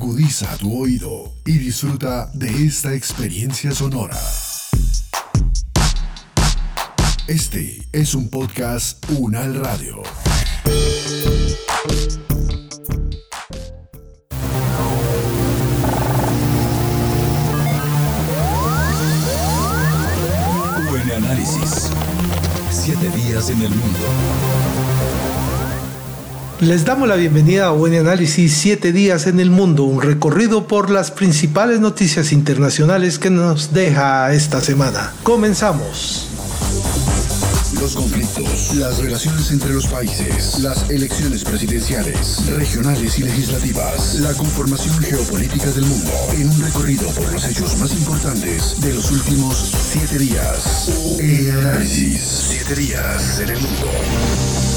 Agudiza tu oído y disfruta de esta experiencia sonora. Este es un podcast Unal Radio. Buen análisis. Siete días en el mundo. Les damos la bienvenida a Buen Análisis 7 días en el mundo, un recorrido por las principales noticias internacionales que nos deja esta semana. Comenzamos. Los conflictos, las relaciones entre los países, las elecciones presidenciales, regionales y legislativas, la conformación geopolítica del mundo, en un recorrido por los hechos más importantes de los últimos siete días. En análisis, siete días en el mundo.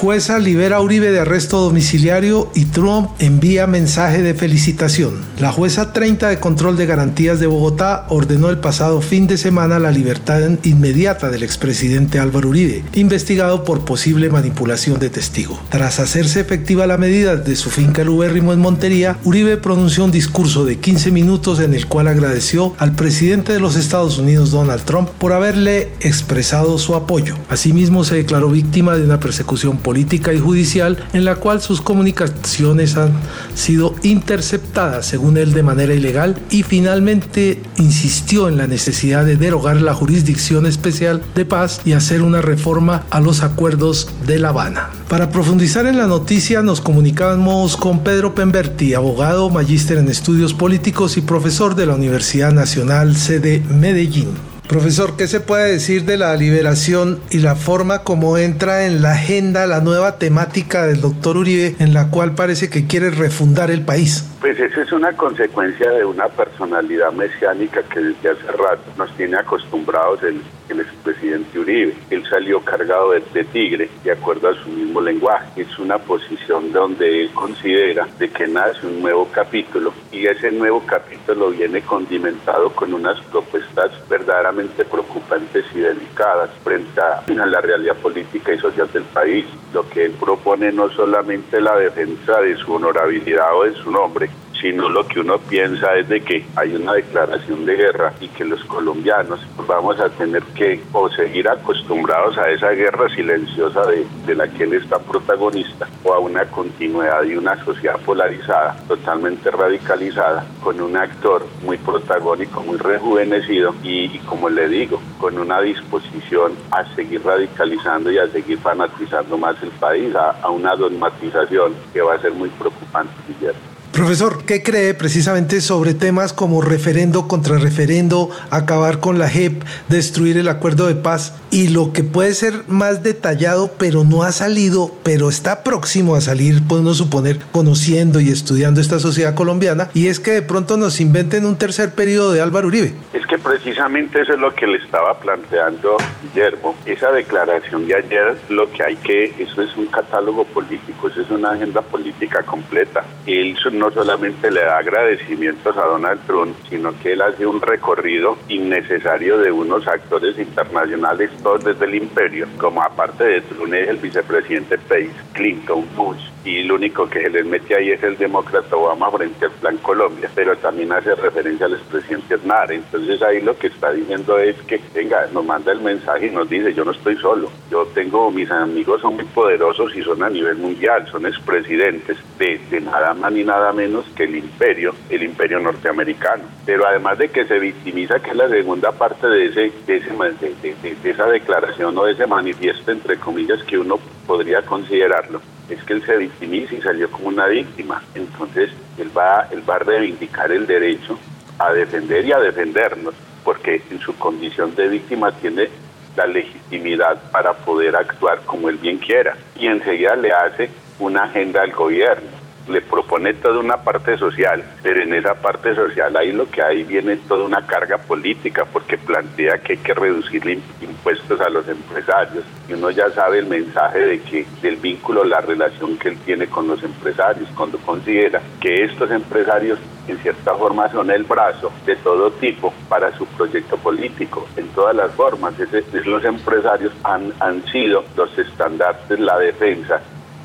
Jueza libera a Uribe de arresto domiciliario y Trump envía mensaje de felicitación. La jueza 30 de control de garantías de Bogotá ordenó el pasado fin de semana la libertad inmediata del expresidente Álvaro Uribe, investigado por posible manipulación de testigo. Tras hacerse efectiva la medida de su finca El Ubérrimo en Montería, Uribe pronunció un discurso de 15 minutos en el cual agradeció al presidente de los Estados Unidos Donald Trump por haberle expresado su apoyo. Asimismo se declaró víctima de una persecución política y judicial en la cual sus comunicaciones han sido interceptadas, según él, de manera ilegal y finalmente insistió en la necesidad de derogar la jurisdicción especial de paz y hacer una reforma a los acuerdos de La Habana. Para profundizar en la noticia nos comunicamos con Pedro Pemberti, abogado, magíster en estudios políticos y profesor de la Universidad Nacional sede Medellín. Profesor, ¿qué se puede decir de la liberación y la forma como entra en la agenda la nueva temática del doctor Uribe, en la cual parece que quiere refundar el país? Pues esa es una consecuencia de una personalidad mesiánica que desde hace rato nos tiene acostumbrados el, el expresidente Uribe. Él salió cargado de, de, tigre, de acuerdo a su mismo lenguaje. Es una posición donde él considera de que nace un nuevo capítulo y ese nuevo capítulo viene condimentado con unas propuestas verdaderamente preocupantes y delicadas frente a, a la realidad política y social del país. Lo que él propone no solamente la defensa de su honorabilidad o de su nombre, sino lo que uno piensa es de que hay una declaración de guerra y que los colombianos vamos a tener que o seguir acostumbrados a esa guerra silenciosa de, de la que él está protagonista o a una continuidad de una sociedad polarizada, totalmente radicalizada, con un actor muy protagónico, muy rejuvenecido y, como le digo, con una disposición a seguir radicalizando y a seguir fanatizando más el país, a, a una dogmatización que va a ser muy preocupante, Guillermo. Profesor, ¿qué cree precisamente sobre temas como referendo contra referendo, acabar con la JEP, destruir el acuerdo de paz y lo que puede ser más detallado, pero no ha salido, pero está próximo a salir, podemos suponer, conociendo y estudiando esta sociedad colombiana, y es que de pronto nos inventen un tercer periodo de Álvaro Uribe? Es que precisamente eso es lo que le estaba planteando Guillermo. Esa declaración de ayer, lo que hay que, eso es un catálogo político, eso es una agenda política completa. Él no solamente le da agradecimientos a Donald Trump, sino que él hace un recorrido innecesario de unos actores internacionales, todos desde el imperio, como aparte de Trump es el vicepresidente Pace, Clinton, Bush, y lo único que se les mete ahí es el demócrata Obama frente al Plan Colombia, pero también hace referencia al expresidente Aznar. Entonces ahí lo que está diciendo es que, venga, nos manda el mensaje y nos dice, yo no estoy solo, yo tengo, mis amigos son muy poderosos y son a nivel mundial, son expresidentes de, nada más ni nada menos que el imperio, el imperio norteamericano. Pero además de que se victimiza, que es la segunda parte de, ese, de, ese, de esa declaración o de ese manifiesto, entre comillas, que uno podría considerarlo, es que él se victimiza y salió como una víctima. Entonces, él va, él va a reivindicar el derecho a defender y a defendernos, porque en su condición de víctima tiene la legitimidad para poder actuar como él bien quiera. Y enseguida le hace una agenda al gobierno le propone toda una parte social, pero en esa parte social ahí lo que hay viene toda una carga política, porque plantea que hay que reducir impuestos a los empresarios. Y uno ya sabe el mensaje de que del vínculo, la relación que él tiene con los empresarios, cuando considera que estos empresarios en cierta forma son el brazo de todo tipo para su proyecto político, en todas las formas. Es, es, los empresarios han, han sido los estandartes, la defensa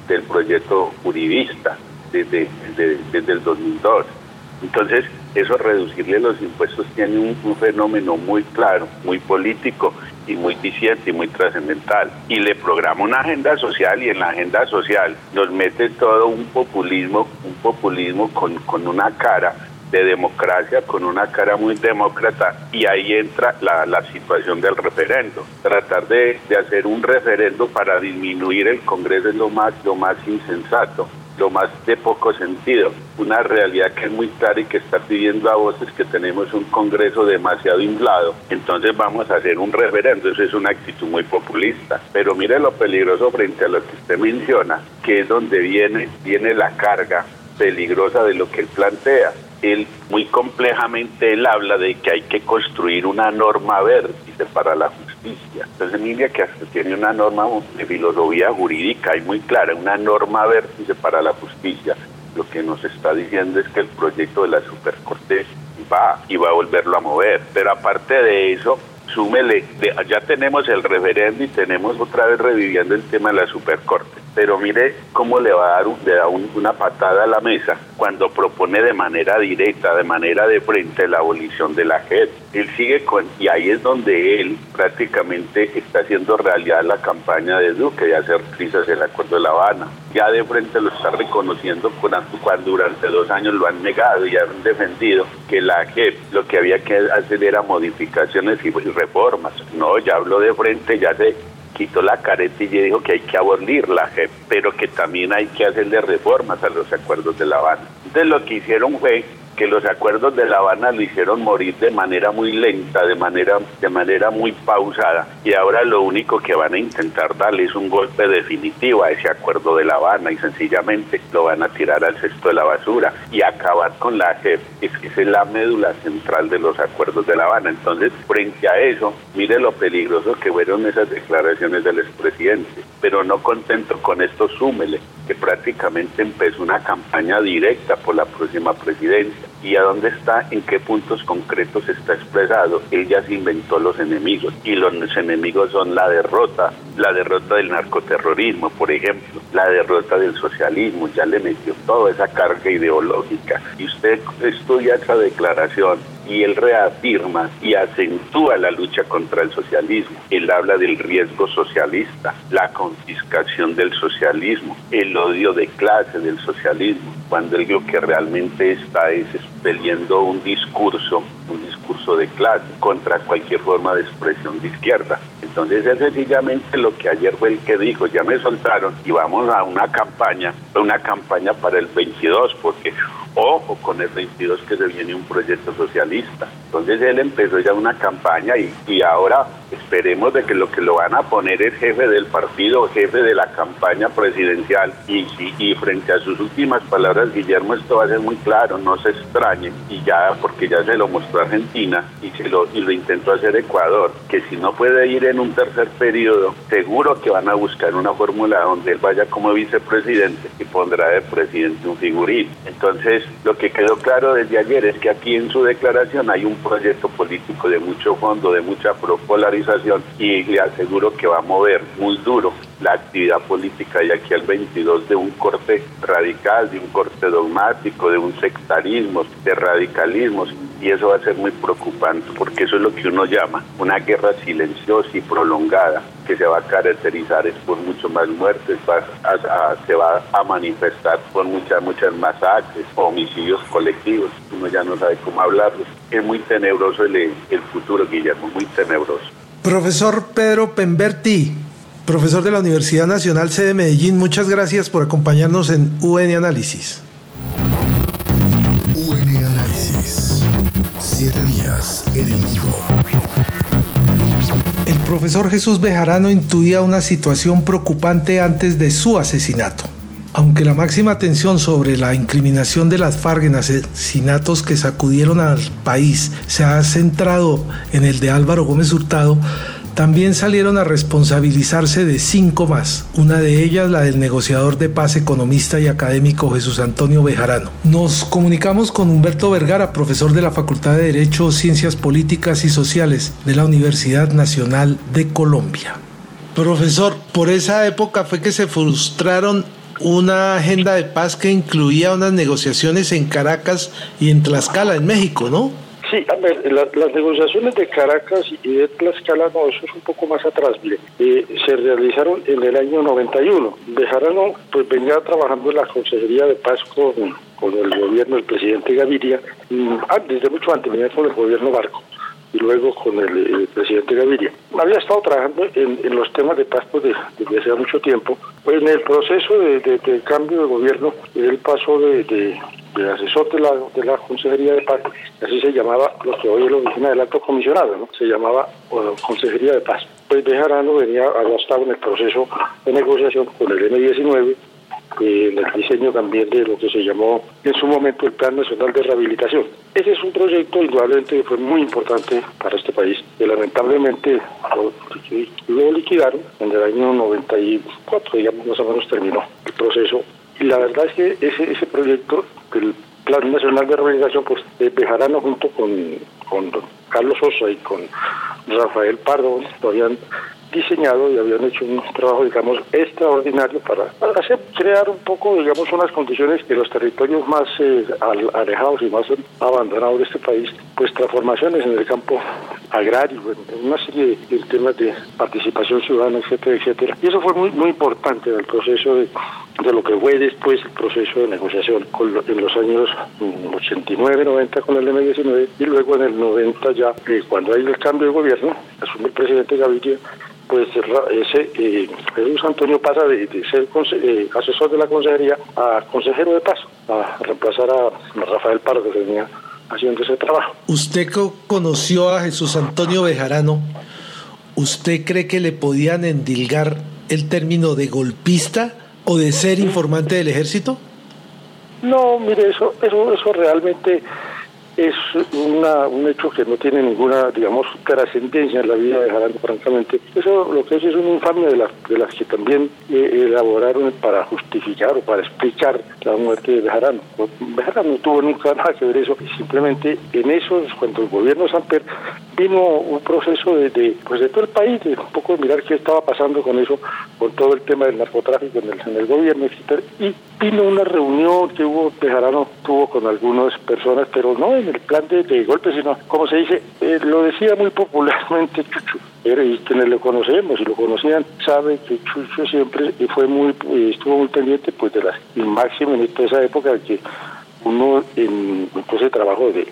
del proyecto uribista desde, desde, el 2002. Entonces, eso reducirle los impuestos tiene un, fenómeno muy claro, muy político y muy diciente y muy trascendental. Y le programa una agenda social y en la agenda social nos mete todo un populismo, un populismo con, con una cara de democracia con una cara muy demócrata y ahí entra la, la situación del referendo. Tratar de, de, hacer un referendo para disminuir el Congreso es lo más, lo más insensato lo más de poco sentido. Una realidad que es muy clara y que está pidiendo a voces que tenemos un Congreso demasiado inflado. Entonces vamos a hacer un referendo. Eso es una actitud muy populista. Pero mire lo peligroso frente a lo que usted menciona, que es donde viene, viene la carga peligrosa de lo que él plantea él muy complejamente él habla de que hay que construir una norma vértice para la justicia. Entonces mira que tiene una norma de filosofía jurídica y muy clara, una norma vértice para la justicia. Lo que nos está diciendo es que el proyecto de la Supercorte va y va a volverlo a mover. Pero aparte de eso, súmele, ya tenemos el referendo y tenemos otra vez reviviendo el tema de la Supercorte pero mire cómo le va a dar le da una patada a la mesa cuando propone de manera directa, de manera de frente la abolición de la JEP. Él sigue con, y ahí es donde él prácticamente está haciendo realidad la campaña de Duque de hacer crisis el Acuerdo de La Habana. Ya de frente lo está reconociendo cuando, cuando durante dos años lo han negado y han defendido que la JEP lo que había que hacer era modificaciones y reformas. No, ya habló de frente, ya se quitó la caretilla y dijo que hay que abolir la JEP, pero que también hay que hacerle reformas a los acuerdos de La Habana. Entonces lo que hicieron fue que los acuerdos de La Habana lo hicieron morir de manera muy lenta, de manera, de manera muy pausada, y ahora lo único que van a intentar darle es un golpe definitivo a ese acuerdo de La Habana y sencillamente lo van a tirar al cesto de la basura y acabar con la JEP, es que es la médula central de los acuerdos de La Habana. Entonces, frente a eso, mire lo peligroso que fueron esas declaraciones del expresidente, pero no contento con esto, súmele que prácticamente empezó una campaña directa por la próxima presidencia. ¿Y a dónde está? ¿En qué puntos concretos está expresado? Él ya se inventó los enemigos y los enemigos son la derrota, la derrota del narcoterrorismo, por ejemplo, la derrota del socialismo, ya le metió toda esa carga ideológica. Y usted estudia esa declaración y él reafirma y acentúa la lucha contra el socialismo. Él habla del riesgo socialista, la confiscación del socialismo, el odio de clase del socialismo, cuando él lo que realmente está es expeliendo un discurso, un discurso de clase contra cualquier forma de expresión de izquierda. Entonces es sencillamente lo que ayer fue el que dijo, ya me soltaron y vamos a una campaña, una campaña para el 22, porque ojo con el 22 que se viene un proyecto socialista. Entonces él empezó ya una campaña y, y ahora esperemos de que lo que lo van a poner es jefe del partido, jefe de la campaña presidencial y, y, frente a sus últimas palabras, Guillermo, esto va a ser muy claro, no se extrañe y ya, porque ya se lo mostró Argentina y, se lo, y lo intentó hacer Ecuador, que si no puede ir en un tercer periodo, seguro que van a buscar una fórmula donde él vaya como vicepresidente y pondrá de presidente un figurín. Entonces, lo que quedó claro desde ayer es que aquí en su declaración hay un proyecto político de mucho fondo, de mucha polarización y le aseguro que va a mover muy duro la actividad política de aquí al 22 de un corte radical, de un corte dogmático, de un sectarismo, de radicalismos y eso va a ser muy preocupante porque eso es lo que uno llama una guerra silenciosa y prolongada que se va a caracterizar por mucho más muertes, se va a manifestar por muchas, muchas masacres, homicidios colectivos, uno ya no sabe cómo hablarlos. Es muy tenebroso el, el futuro, Guillermo, muy tenebroso. Profesor Pedro Pemberti, profesor de la Universidad Nacional sede Medellín, muchas gracias por acompañarnos en UN Análisis. El profesor Jesús Bejarano intuía una situación preocupante antes de su asesinato. Aunque la máxima atención sobre la incriminación de las FARC en asesinatos que sacudieron al país se ha centrado en el de Álvaro Gómez Hurtado, también salieron a responsabilizarse de cinco más, una de ellas la del negociador de paz economista y académico Jesús Antonio Bejarano. Nos comunicamos con Humberto Vergara, profesor de la Facultad de Derecho, Ciencias Políticas y Sociales de la Universidad Nacional de Colombia. Profesor, por esa época fue que se frustraron una agenda de paz que incluía unas negociaciones en Caracas y en Tlaxcala, en México, ¿no? Sí, a ver, las negociaciones de Caracas y de Tlaxcala, no, eso es un poco más atrás, mire, eh, se realizaron en el año 91. Bejarano pues venía trabajando en la Consejería de Paz con, con el gobierno del presidente Gaviria, mm, ah, desde mucho antes venía con el gobierno Barco y luego con el, presidente Gaviria. Había estado trabajando en, los temas de paz desde hace mucho tiempo. Pues en el proceso de, cambio de gobierno, él pasó de, asesor de la, de la Consejería de Paz, así se llamaba lo que hoy es la oficina del alto comisionado, ¿no? se llamaba Consejería de Paz. Pues Bejarano venía, estado en el proceso de negociación con el M19 en el diseño también de lo que se llamó en su momento el Plan Nacional de Rehabilitación. Ese es un proyecto indudablemente que fue muy importante para este país, que lamentablemente lo, liquidaron en el año 94, digamos, más o menos terminó el proceso. Y la verdad es que ese, ese proyecto del Plan Nacional de Rehabilitación, pues Bejarano junto con, con Carlos Sosa y con Rafael Pardo, lo habían diseñado y habían hecho un trabajo, digamos, extraordinario para, hacer, crear un poco, digamos, unas condiciones que los territorios más eh, alejados y más abandonados de este país, pues transformaciones en el campo agrario, en una serie de, temas de participación ciudadana, etcétera, etcétera. Y eso fue muy, muy importante en el proceso de, de lo que fue después el proceso de negociación en los años 89, 90 con el M19 y luego en el 90 ya, eh, cuando hay el cambio de gobierno, asumió el presidente Gaviria, pues ese eh, Jesús Antonio pasa de, ser eh, asesor de la consejería a consejero de paz, a reemplazar a Rafael Pardo que venía haciendo ese trabajo. Usted conoció a Jesús Antonio Bejarano, ¿usted cree que le podían endilgar el término de golpista o de ser informante del ejército? No, mire, eso, eso, eso realmente es una, un hecho que no tiene ninguna, digamos, trascendencia en la vida de Jarano, francamente. Eso lo que es es una infamia de, las de las que también eh, elaboraron para justificar o para explicar la muerte de Jarano. Bejarano no tuvo nunca nada que ver eso, simplemente en eso, cuando el gobierno Samper vino un proceso de, pues de todo el país, de un poco mirar qué estaba pasando con eso, con todo el tema del narcotráfico en el, en el gobierno, etc. Y vino una reunión que hubo, Bejarano tuvo con algunas personas, pero no el plan de, de golpe, sino, como se dice, eh, lo decía muy popularmente Chucho, y quienes lo conocemos y lo conocían saben que Chucho siempre fue muy, eh, estuvo muy pendiente pues de las, y máximo en toda esa época que uno en, ese trabajo de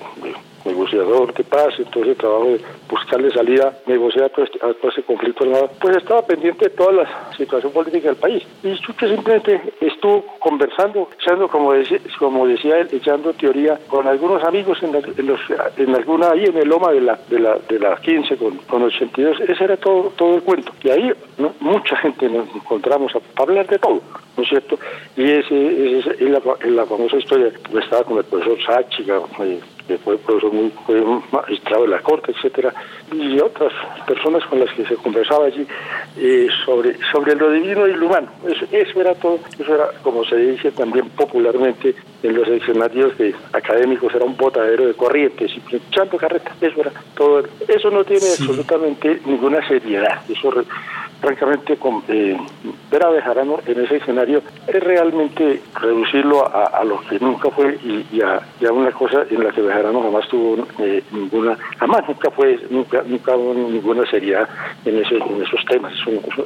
negociador de paz, entonces el trabajo de buscarle salida, negociar todo este, todo ese conflicto armado, pues estaba pendiente de toda la situación política del país. Y Chucho simplemente estuvo conversando, echando, como decía, como decía él, echando teoría con algunos amigos en, los, en alguna, ahí en el Loma de la, de la, de la 15 con, con 82, ese era todo, todo el cuento. Y ahí mucha gente nos encontramos a, hablar de todo, ¿no es cierto? Y ese, es la, la famosa historia, estaba con el profesor Sáchiga, eh, que fue profesor muy fue magistrado de la corte, etcétera, y otras personas con las que se conversaba allí eh, sobre sobre lo divino y lo humano. Eso, eso era todo, eso era como se dice también popularmente en los escenarios de académicos, era un botadero de corrientes, y echando carreta, eso era todo. Eso no tiene absolutamente ninguna seriedad, eso francamente, con, eh, ver a Bejarano en ese escenario es realmente reducirlo a, lo que nunca fue y, a, una cosa en la que Bejarano jamás tuvo eh, ninguna, jamás nunca fue, nunca, nunca hubo ninguna seriedad en, ese, en esos temas.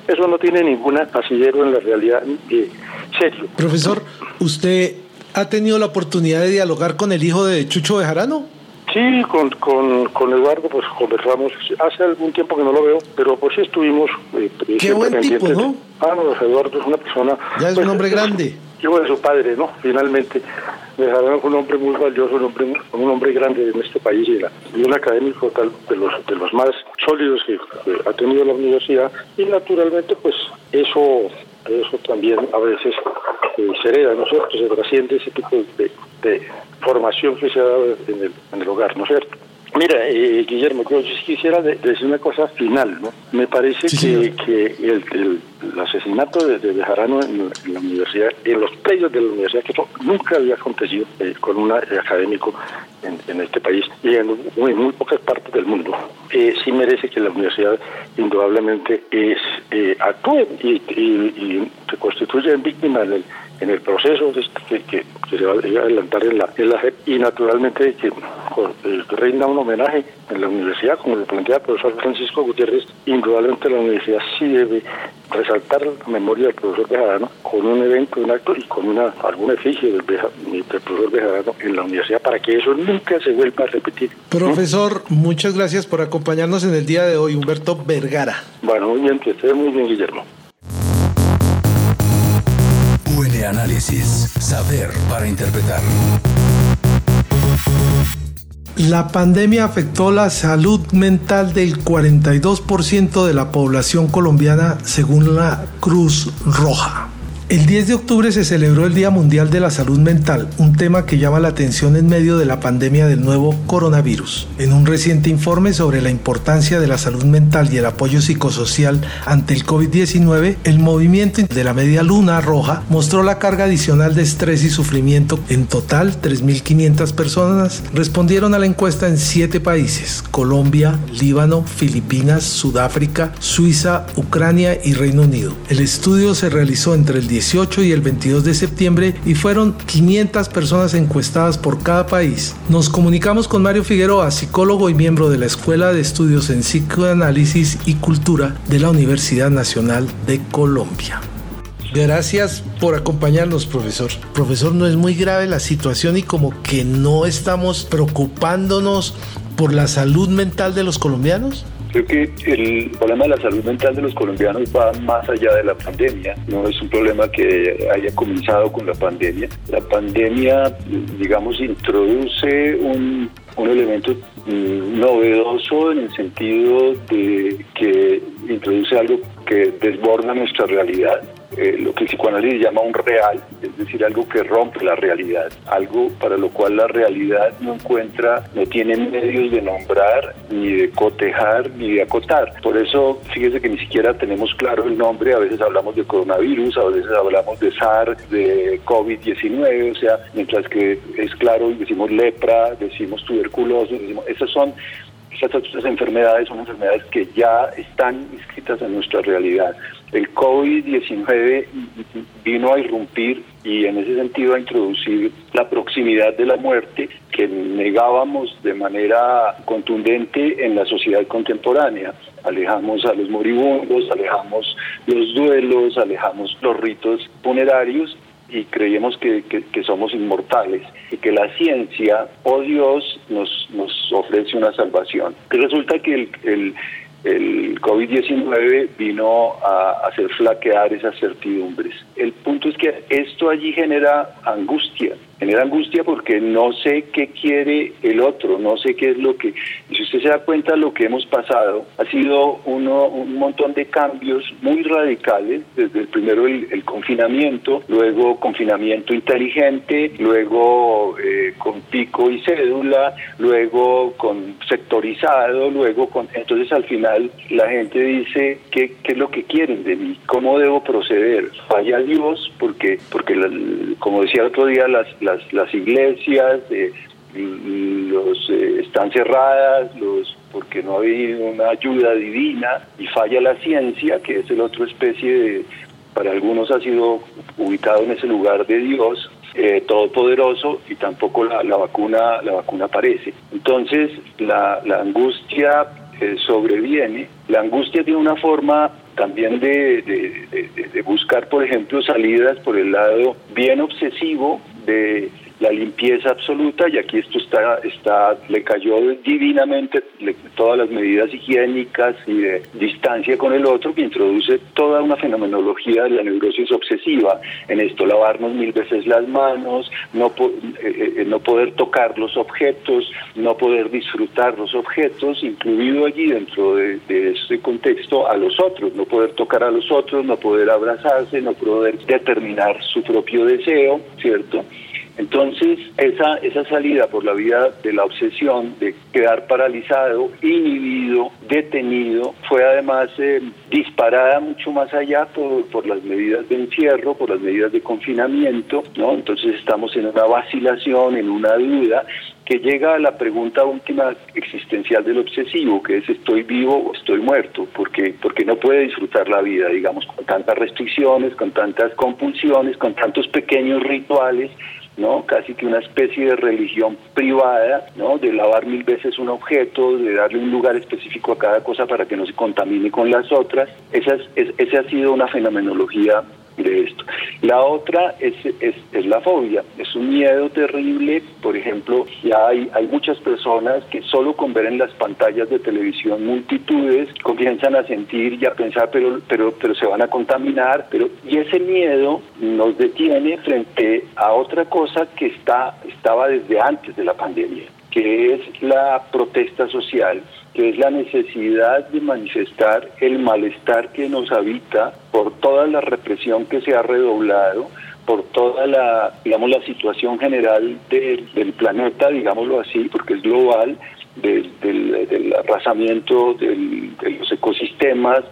Eso, no tiene ningún asidero en la realidad eh, serio. Profesor, ¿usted ha tenido la oportunidad de dialogar con el hijo de Chucho Bejarano? Sí, con, con, con, Eduardo pues conversamos, hace algún tiempo que no lo veo, pero pues sí estuvimos... Eh, Qué buen tipo, ¿no? Ah, no, Eduardo es una persona... Ya es un pues, hombre grande. Hijo de su padre, ¿no? Finalmente, me dejaron un hombre muy valioso, un hombre, un hombre grande en este país y, un académico tal de los, de los más sólidos que, ha tenido la universidad y naturalmente pues eso eso también a veces eh, se hereda, ¿no es cierto? Se trasciende ese tipo de, de formación que se ha dado en el, en el hogar, ¿no es cierto? Mira, eh, Guillermo, yo quisiera decir una cosa final, ¿no? Me parece que, que el, el, asesinato de, de Bejarano en, la universidad, en los predios de la universidad, que eso nunca había acontecido eh, con un académico en, en, este país y en muy, muy, pocas partes del mundo. eh, sí merece que la universidad indudablemente es, eh, actúe y, se constituye en víctima en el, en el proceso que, que, se va a adelantar en la, en la y naturalmente que eh, reina un homenaje en la universidad, como lo plantea el profesor Francisco Gutiérrez, indudablemente la universidad sí debe resaltar la memoria del profesor Bejarano con un evento, un acto y con una alguna efigie del, profesor Bejarano en la universidad para que eso nunca se vuelva a repetir. Profesor, muchas gracias por acompañarnos en el día de hoy, Humberto Vergara. Bueno, muy bien, que esté muy bien, Guillermo. UN Análisis, saber para interpretar. La pandemia afectó la salud mental del 42% de la población colombiana según la Cruz Roja. El 10 de octubre se celebró el Día Mundial de la Salud Mental, un tema que llama la atención en medio de la pandemia del nuevo coronavirus. En un reciente informe sobre la importancia de la salud mental y el apoyo psicosocial ante el COVID-19, el movimiento de la Media Luna Roja mostró la carga adicional de estrés y sufrimiento. En total, 3.500 personas respondieron a la encuesta en siete países, Colombia, Líbano, Filipinas, Sudáfrica, Suiza, Ucrania y Reino Unido. El estudio se realizó entre el 18 y el 22 de septiembre y fueron 500 personas encuestadas por cada país. Nos comunicamos con Mario Figueroa, psicólogo y miembro de la Escuela de Estudios en Psicoanálisis y Cultura de la Universidad Nacional de Colombia. Gracias por acompañarnos, profesor. Profesor, ¿no es muy grave la situación y como que no estamos preocupándonos por la salud mental de los colombianos? Creo que el problema de la salud mental de los colombianos va más allá de la pandemia, no es un problema que haya comenzado con la pandemia. La pandemia, digamos, introduce un, un elemento mm, novedoso en el sentido de que introduce algo que desborda nuestra realidad eh, lo que el psicoanálisis llama un real, es decir, algo que rompe la realidad, algo para lo cual la realidad no encuentra, no tiene medios de nombrar, ni de cotejar, ni de acotar. Por eso, fíjese que ni siquiera tenemos claro el nombre, a veces hablamos de coronavirus, a veces hablamos de SARS, de COVID-19, o sea, mientras que es claro, decimos lepra, decimos tuberculosis, decimos, esas son estas enfermedades son enfermedades que ya están inscritas en nuestra realidad. El COVID-19 vino a irrumpir y en ese sentido a introducir la proximidad de la muerte que negábamos de manera contundente en la sociedad contemporánea. Alejamos a los moribundos, alejamos los duelos, alejamos los ritos funerarios y creíamos que, somos inmortales y que la ciencia o Dios nos, nos ofrece una salvación. resulta que el, el, el COVID-19 vino a hacer flaquear esas certidumbres. El punto es que esto allí genera angustia, genera angustia porque no sé qué quiere el otro, no sé qué es lo que... Y si usted se da cuenta, lo que hemos pasado ha sido uno, un montón de cambios muy radicales, desde el primero el, confinamiento, luego confinamiento inteligente, luego eh, con pico y cédula, luego con sectorizado, luego con... Entonces al final la gente dice, ¿qué, qué es lo que quieren de mí? ¿Cómo debo proceder? Falla Dios porque, porque como decía el otro día, las las, las iglesias eh, los, eh, están cerradas, los porque no ha habido una ayuda divina y falla la ciencia, que es el otro especie de, para algunos ha sido ubicado en ese lugar de Dios, eh, todopoderoso y tampoco la, la, vacuna la vacuna aparece. Entonces la, angustia sobreviene. La angustia tiene una forma también de, buscar, por ejemplo, salidas por el lado bien obsesivo de la limpieza absoluta y aquí esto está, está le cayó divinamente todas las medidas higiénicas y de distancia con el otro que introduce toda una fenomenología de la neurosis obsesiva en esto, lavarnos mil veces las manos, no, eh, eh, no poder tocar los objetos, no poder disfrutar los objetos, incluido allí dentro de, de este contexto a los otros, no poder tocar a los otros, no poder abrazarse, no poder determinar su propio deseo, ¿cierto? Entonces, esa, esa salida por la vía de la obsesión, de quedar paralizado, inhibido, detenido, fue además eh, disparada mucho más allá por, por las medidas de encierro, por las medidas de confinamiento, ¿no? Entonces estamos en una vacilación, en una duda, que llega a la pregunta última existencial del obsesivo, que es estoy vivo o estoy muerto, porque, porque no puede disfrutar la vida, digamos, con tantas restricciones, con tantas compulsiones, con tantos pequeños rituales, ¿no? Casi que una especie de religión privada, ¿no? De lavar mil veces un objeto, de darle un lugar específico a cada cosa para que no se contamine con las otras. Esa, es, esa ha sido una fenomenología de esto. La otra es, es, la fobia, es un miedo terrible, por ejemplo, ya hay, hay muchas personas que solo con ver en las pantallas de televisión multitudes comienzan a sentir y a pensar, pero, pero, pero se van a contaminar, pero y ese miedo nos detiene frente a otra cosa que está, estaba desde antes de la pandemia, que es la protesta social que es la necesidad de manifestar el malestar que nos habita por toda la represión que se ha redoblado, por toda la, digamos, la situación general del planeta, digámoslo así, porque es global, del, del, arrasamiento de los ecosistemas.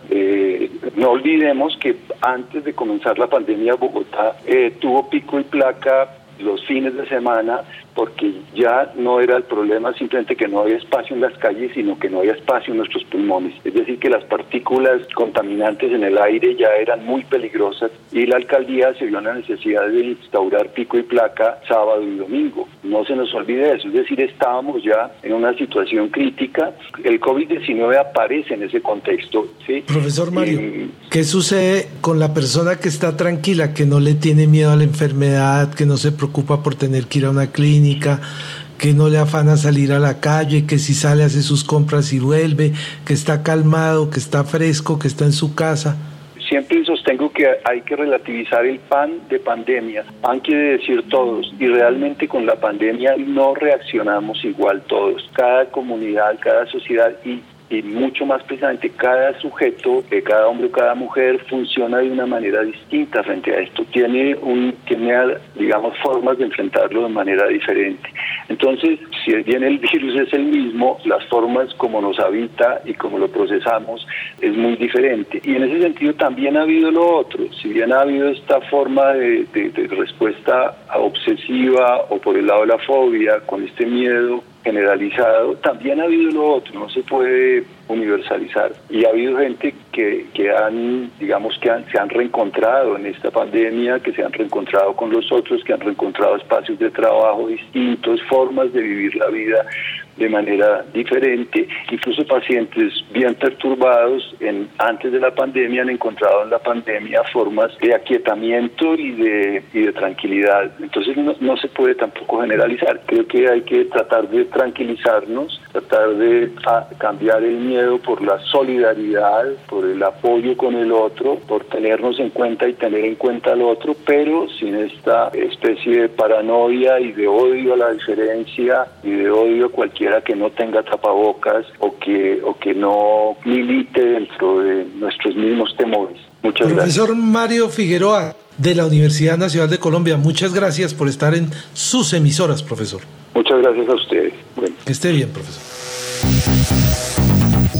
no olvidemos que antes de comenzar la pandemia, Bogotá eh, tuvo pico y placa los fines de semana porque ya no era el problema simplemente que no había espacio en las calles, sino que no había espacio en nuestros pulmones. Es decir, que las partículas contaminantes en el aire ya eran muy peligrosas y la alcaldía se vio la necesidad de instaurar pico y placa sábado y domingo. No se nos olvide eso, es decir, estábamos ya en una situación crítica. El COVID-19 aparece en ese contexto. ¿sí? Profesor Mario, ¿qué sucede con la persona que está tranquila, que no le tiene miedo a la enfermedad, que no se preocupa por tener que ir a una clínica? Que no le afana salir a la calle, que si sale hace sus compras y vuelve, que está calmado, que está fresco, que está en su casa. Siempre sostengo que hay que relativizar el pan de pandemia. Pan quiere decir todos y realmente con la pandemia no reaccionamos igual todos. Cada comunidad, cada sociedad y y mucho más precisamente cada sujeto, cada hombre o cada mujer funciona de una manera distinta frente a esto. Tiene, un, tiene, digamos, formas de enfrentarlo de manera diferente. Entonces, si bien el virus es el mismo, las formas como nos habita y como lo procesamos es muy diferente. Y en ese sentido también ha habido lo otro. Si bien ha habido esta forma de, de respuesta obsesiva o por el lado de la fobia, con este miedo generalizado, también ha habido lo otro, no se puede universalizar. Y ha habido gente que, que han, digamos, que han, se han reencontrado en esta pandemia, que se han reencontrado con los otros, que han reencontrado espacios de trabajo distintos, formas de vivir la vida de manera diferente. Incluso pacientes bien perturbados en, antes de la pandemia han encontrado en la pandemia formas de aquietamiento y de, y de tranquilidad. Entonces no, no se puede tampoco generalizar. Creo que hay que tratar de tranquilizarnos, tratar de ah, cambiar el miedo por la solidaridad, por el apoyo con el otro, por tenernos en cuenta y tener en cuenta al otro, pero sin esta especie de paranoia y de odio a la diferencia y de odio a cualquier que no tenga tapabocas o que, o que no milite dentro de nuestros mismos temores. Muchas Profesor Mario Figueroa, de la Universidad Nacional de Colombia, muchas gracias por estar en sus emisoras, profesor. Muchas gracias a ustedes. Que esté bien, profesor.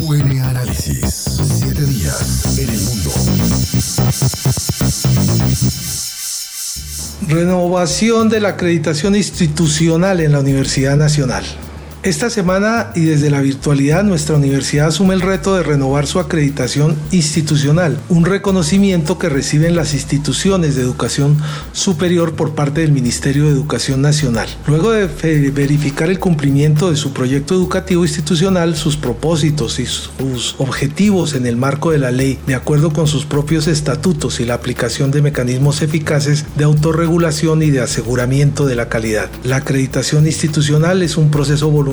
UN Análisis. Siete días en el mundo. Renovación de la acreditación institucional en la Universidad Nacional. Esta semana y desde la virtualidad nuestra universidad asume el reto de renovar su acreditación institucional, un reconocimiento que reciben las instituciones de educación superior por parte del Ministerio de Educación Nacional. Luego de verificar el cumplimiento de su proyecto educativo institucional, sus propósitos y sus objetivos en el marco de la ley, de acuerdo con sus propios estatutos y la aplicación de mecanismos eficaces de autorregulación y de aseguramiento de la calidad. La acreditación institucional es un proceso voluntario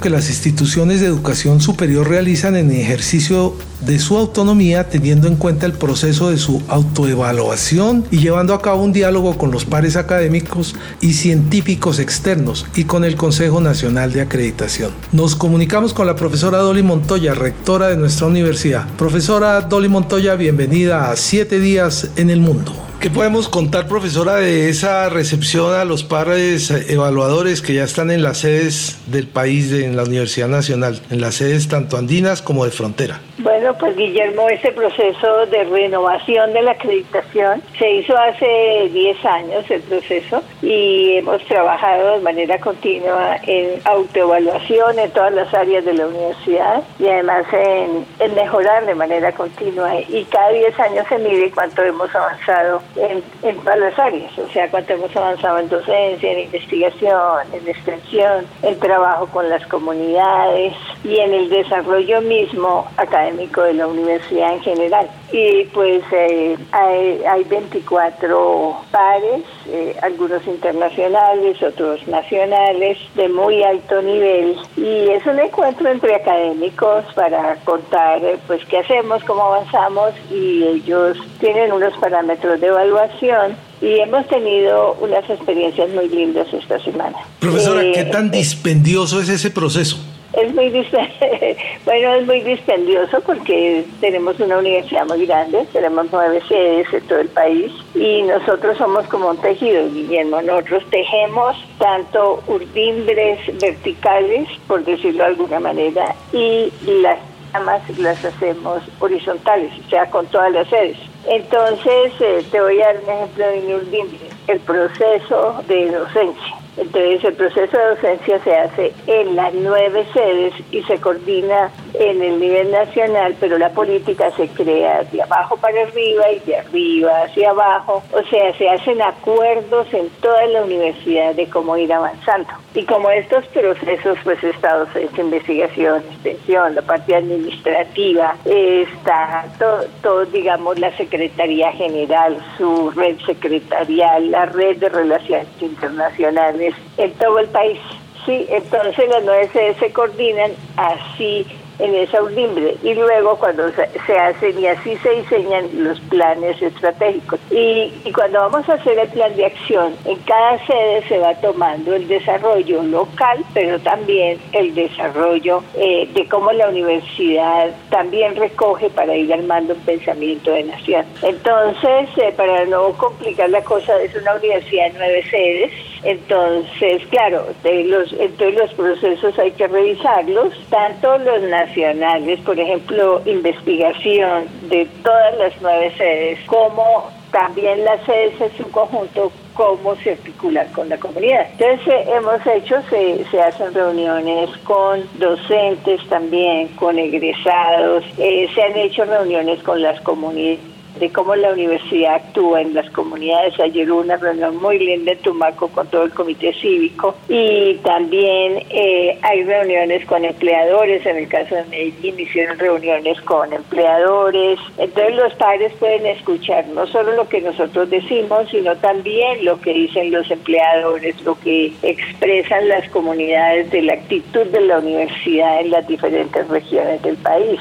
que las instituciones de educación superior realizan en ejercicio de su autonomía teniendo en cuenta el proceso de su autoevaluación y llevando a cabo un diálogo con los pares académicos y científicos externos y con el Consejo Nacional de Acreditación. Nos comunicamos con la profesora Dolly Montoya, rectora de nuestra universidad. Profesora Dolly Montoya, bienvenida a Siete Días en el Mundo. ¿Qué podemos contar, profesora, de esa recepción a los padres evaluadores que ya están en las sedes del país, en la Universidad Nacional, en las sedes tanto andinas como de frontera? Bueno, pues Guillermo, ese proceso de renovación de la acreditación se hizo hace 10 años el proceso y hemos trabajado de manera continua en autoevaluación en todas las áreas de la universidad y además en, mejorar de manera continua. Y cada 10 años se mide cuánto hemos avanzado en, en todas las áreas, o sea, cuánto hemos avanzado en docencia, en investigación, en extensión, en trabajo con las comunidades y en el desarrollo mismo acá de la universidad en general. Y pues eh, hay, hay, 24 pares, eh, algunos internacionales, otros nacionales, de muy alto nivel. Y es un encuentro entre académicos para contar eh, pues qué hacemos, cómo avanzamos y ellos tienen unos parámetros de evaluación y hemos tenido unas experiencias muy lindas esta semana. Profesora, ¿qué tan dispendioso es ese proceso? Es muy bueno, es muy dispendioso porque tenemos una universidad muy grande, tenemos nueve sedes en todo el país y nosotros somos como un tejido, Guillermo. Nosotros tejemos tanto urdimbres verticales, por decirlo de alguna manera, y las ramas las hacemos horizontales, o sea, con todas las sedes. Entonces, eh, te voy a dar un ejemplo de mi urdimbre, el proceso de docencia entonces el proceso de docencia se hace en las nueve sedes y se coordina en el nivel nacional, pero la política se crea de abajo para arriba y de arriba hacia abajo. O sea, se hacen acuerdos en toda la universidad de cómo ir avanzando. Y como estos procesos, pues estados de investigación, extensión, la parte administrativa, está todo, todo, digamos, la Secretaría General, su red secretarial, la red de relaciones internacionales en todo el país. Sí, entonces las nueve sedes se coordinan así en esa urdimbre. Y luego cuando se hacen y así se diseñan los planes estratégicos. Y, cuando vamos a hacer el plan de acción en cada sede se va tomando el desarrollo local pero también el desarrollo eh, de cómo la universidad también recoge para ir armando un pensamiento de nación. Entonces eh, para no complicar la cosa es una universidad de nueve sedes entonces, claro, de los, entonces los procesos hay que revisarlos, tanto los nacionales, por ejemplo, investigación de todas las nueve sedes, como también las sedes en su conjunto, cómo se articular con la comunidad. Entonces eh, hemos hecho, se, se, hacen reuniones con docentes también, con egresados, eh, se han hecho reuniones con las comunidades de cómo la universidad actúa en las comunidades. Ayer hubo una reunión muy linda en Tumaco con todo el comité cívico y también eh, hay reuniones con empleadores. En el caso de Medellín hicieron reuniones con empleadores. Entonces los padres pueden escuchar no solo lo que nosotros decimos, sino también lo que dicen los empleadores, lo que expresan las comunidades de la actitud de la universidad en las diferentes regiones del país.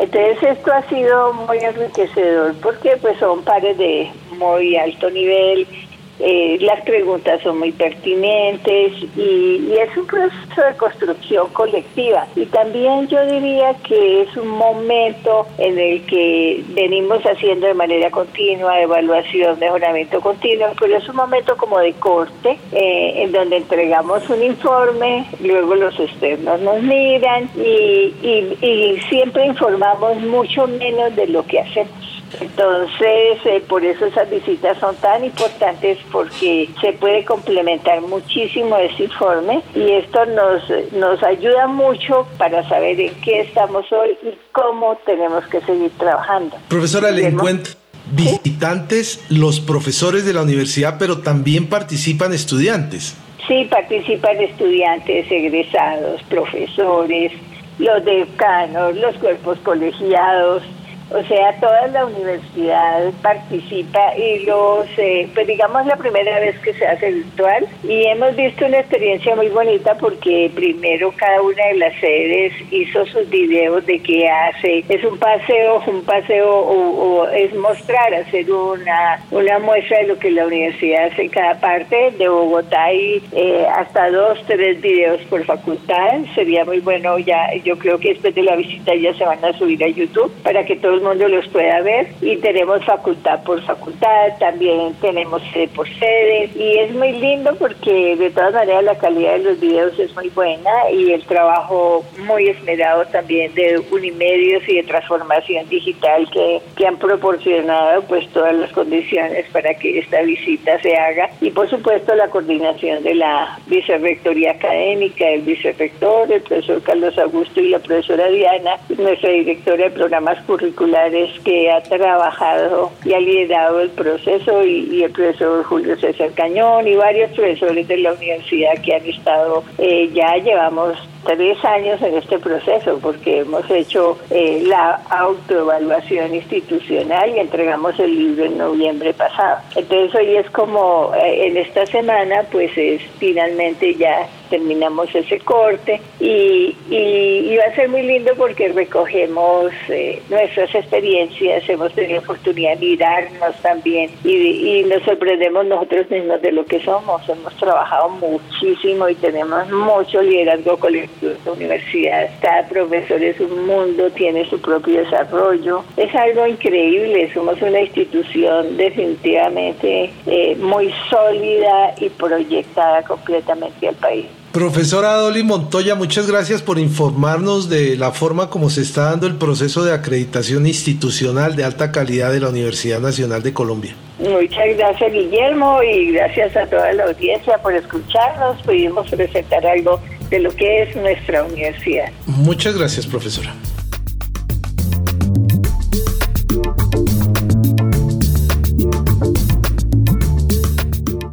Entonces esto ha sido muy enriquecedor porque pues son pares de muy alto nivel, eh, las preguntas son muy pertinentes y, es un proceso de construcción colectiva. Y también yo diría que es un momento en el que venimos haciendo de manera continua evaluación, mejoramiento continuo, pero es un momento como de corte, eh, en donde entregamos un informe, luego los externos nos miran y, y siempre informamos mucho menos de lo que hacemos. Entonces, eh, por eso esas visitas son tan importantes porque se puede complementar muchísimo ese informe y esto nos, nos ayuda mucho para saber en qué estamos hoy y cómo tenemos que seguir trabajando. Profesora, le encuentro visitantes, los profesores de la universidad, pero también participan estudiantes. Sí, participan estudiantes, egresados, profesores, los decanos, los cuerpos colegiados, o sea, toda la universidad participa y los, eh, pues digamos la primera vez que se hace virtual. Y hemos visto una experiencia muy bonita porque primero cada una de las sedes hizo sus videos de qué hace, es un paseo, un paseo o, es mostrar, hacer una, una muestra de lo que la universidad hace en cada parte, de Bogotá hay eh, hasta dos, tres videos por facultad, sería muy bueno ya, yo creo que después de la visita ya se van a subir a YouTube para que todos el mundo los pueda ver y tenemos facultad por facultad, también tenemos sede por sede y es muy lindo porque de todas maneras la calidad de los videos es muy buena y el trabajo muy esmerado también de Unimedios y de transformación digital que, que han proporcionado pues todas las condiciones para que esta visita se haga. Y por supuesto la coordinación de la vicerrectoría académica, el vicerrector, el profesor Carlos Augusto y la profesora Diana, nuestra directora de programas curriculares que ha trabajado y ha liderado el proceso y, el profesor Julio César Cañón y varios profesores de la universidad que han estado, eh, ya llevamos tres años en este proceso porque hemos hecho eh, la autoevaluación institucional y entregamos el libro en noviembre pasado. Entonces hoy es como eh, en esta semana pues es finalmente ya terminamos ese corte y, y, va a ser muy lindo porque recogemos eh, nuestras experiencias, hemos tenido oportunidad de mirarnos también y, y, nos sorprendemos nosotros mismos de lo que somos. Hemos trabajado muchísimo y tenemos mucho liderazgo colectivo la universidad. Cada profesor es un mundo, tiene su propio desarrollo. Es algo increíble, somos una institución definitivamente eh, muy sólida y proyectada completamente al país. Profesora Dolly Montoya, muchas gracias por informarnos de la forma como se está dando el proceso de acreditación institucional de alta calidad de la Universidad Nacional de Colombia. Muchas gracias Guillermo y gracias a toda la audiencia por escucharnos. Pudimos presentar algo de lo que es nuestra universidad. Muchas gracias, profesora.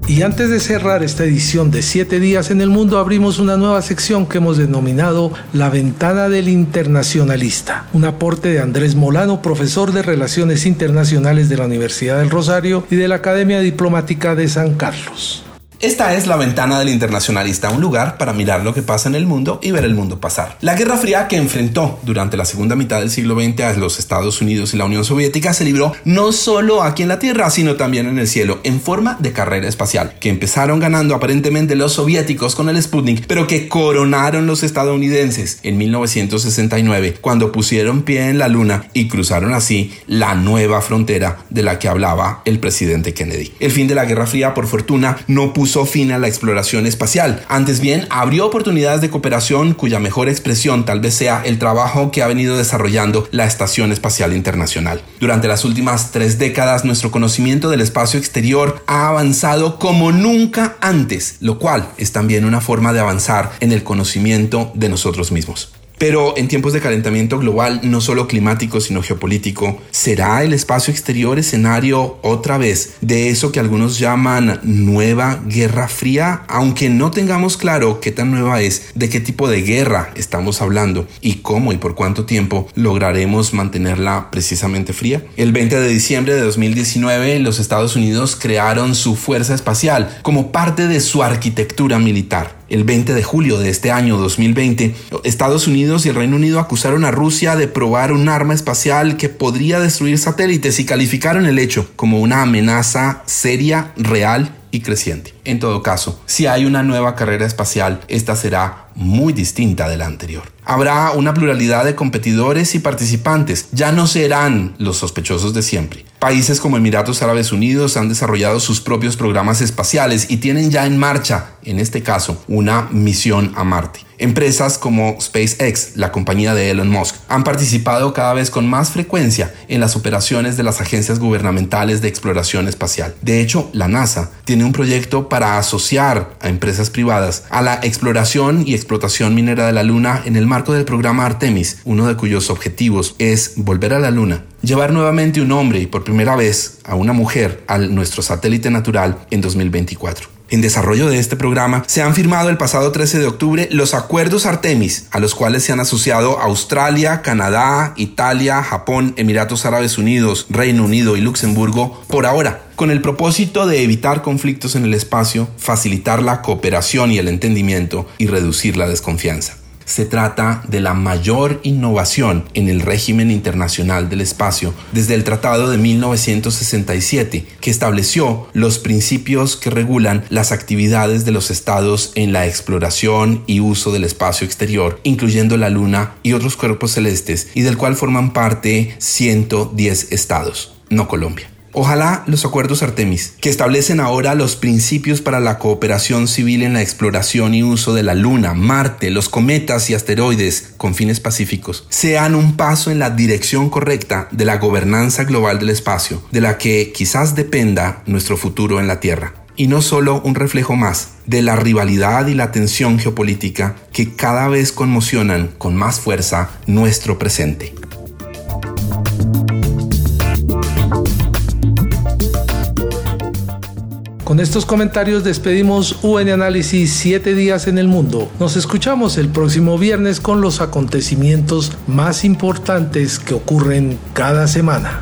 Y antes de cerrar esta edición de 7 días en el mundo, abrimos una nueva sección que hemos denominado La ventana del internacionalista, un aporte de Andrés Molano, profesor de Relaciones Internacionales de la Universidad del Rosario y de la Academia Diplomática de San Carlos. Esta es la ventana del internacionalista, un lugar para mirar lo que pasa en el mundo y ver el mundo pasar. La Guerra Fría que enfrentó durante la segunda mitad del siglo XX a los Estados Unidos y la Unión Soviética se libró no solo aquí en la Tierra, sino también en el cielo, en forma de carrera espacial, que empezaron ganando aparentemente los soviéticos con el Sputnik, pero que coronaron los estadounidenses en 1969, cuando pusieron pie en la Luna y cruzaron así la nueva frontera de la que hablaba el presidente Kennedy. El fin de la Guerra Fría, por fortuna, no puso fin a la exploración espacial. Antes bien, abrió oportunidades de cooperación cuya mejor expresión tal vez sea el trabajo que ha venido desarrollando la Estación Espacial Internacional. Durante las últimas tres décadas, nuestro conocimiento del espacio exterior ha avanzado como nunca antes, lo cual es también una forma de avanzar en el conocimiento de nosotros mismos. Pero en tiempos de calentamiento global, no solo climático, sino geopolítico, ¿será el espacio exterior escenario otra vez de eso que algunos llaman nueva guerra fría? Aunque no tengamos claro qué tan nueva es, de qué tipo de guerra estamos hablando y cómo y por cuánto tiempo lograremos mantenerla precisamente fría. El 20 de diciembre de 2019, los Estados Unidos crearon su fuerza espacial como parte de su arquitectura militar el 20 de julio de este año 2020, Estados Unidos y el Reino Unido acusaron a Rusia de probar un arma espacial que podría destruir satélites y calificaron el hecho como una amenaza seria, real y creciente. En todo caso, si hay una nueva carrera espacial, esta será muy distinta de la anterior. Habrá una pluralidad de competidores y participantes, ya no serán los sospechosos de siempre. Países como Emiratos Árabes Unidos han desarrollado sus propios programas espaciales y tienen ya en marcha, en este caso, una misión a Marte. Empresas como SpaceX, la compañía de Elon Musk, han participado cada vez con más frecuencia en las operaciones de las agencias gubernamentales de exploración espacial. De hecho, la NASA tiene un proyecto para asociar a empresas privadas a la exploración y explotación minera de la Luna en el marco del programa Artemis, uno de cuyos objetivos es volver a la Luna, llevar nuevamente un hombre y por primera vez a una mujer a nuestro satélite natural en 2024. En desarrollo de este programa se han firmado el pasado 13 de octubre los acuerdos Artemis, a los cuales se han asociado Australia, Canadá, Italia, Japón, Emiratos Árabes Unidos, Reino Unido y Luxemburgo por ahora, con el propósito de evitar conflictos en el espacio, facilitar la cooperación y el entendimiento y reducir la desconfianza. Se trata de la mayor innovación en el régimen internacional del espacio desde el Tratado de 1967, que estableció los principios que regulan las actividades de los estados en la exploración y uso del espacio exterior, incluyendo la Luna y otros cuerpos celestes, y del cual forman parte 110 estados, no Colombia. Ojalá los acuerdos Artemis, que establecen ahora los principios para la cooperación civil en la exploración y uso de la Luna, Marte, los cometas y asteroides con fines pacíficos, sean un paso en la dirección correcta de la gobernanza global del espacio, de la que quizás dependa nuestro futuro en la Tierra y no solo un reflejo más de la rivalidad y la tensión geopolítica que cada vez conmocionan con más fuerza nuestro presente. Con estos comentarios despedimos UN Análisis 7 días en el mundo. Nos escuchamos el próximo viernes con los acontecimientos más importantes que ocurren cada semana.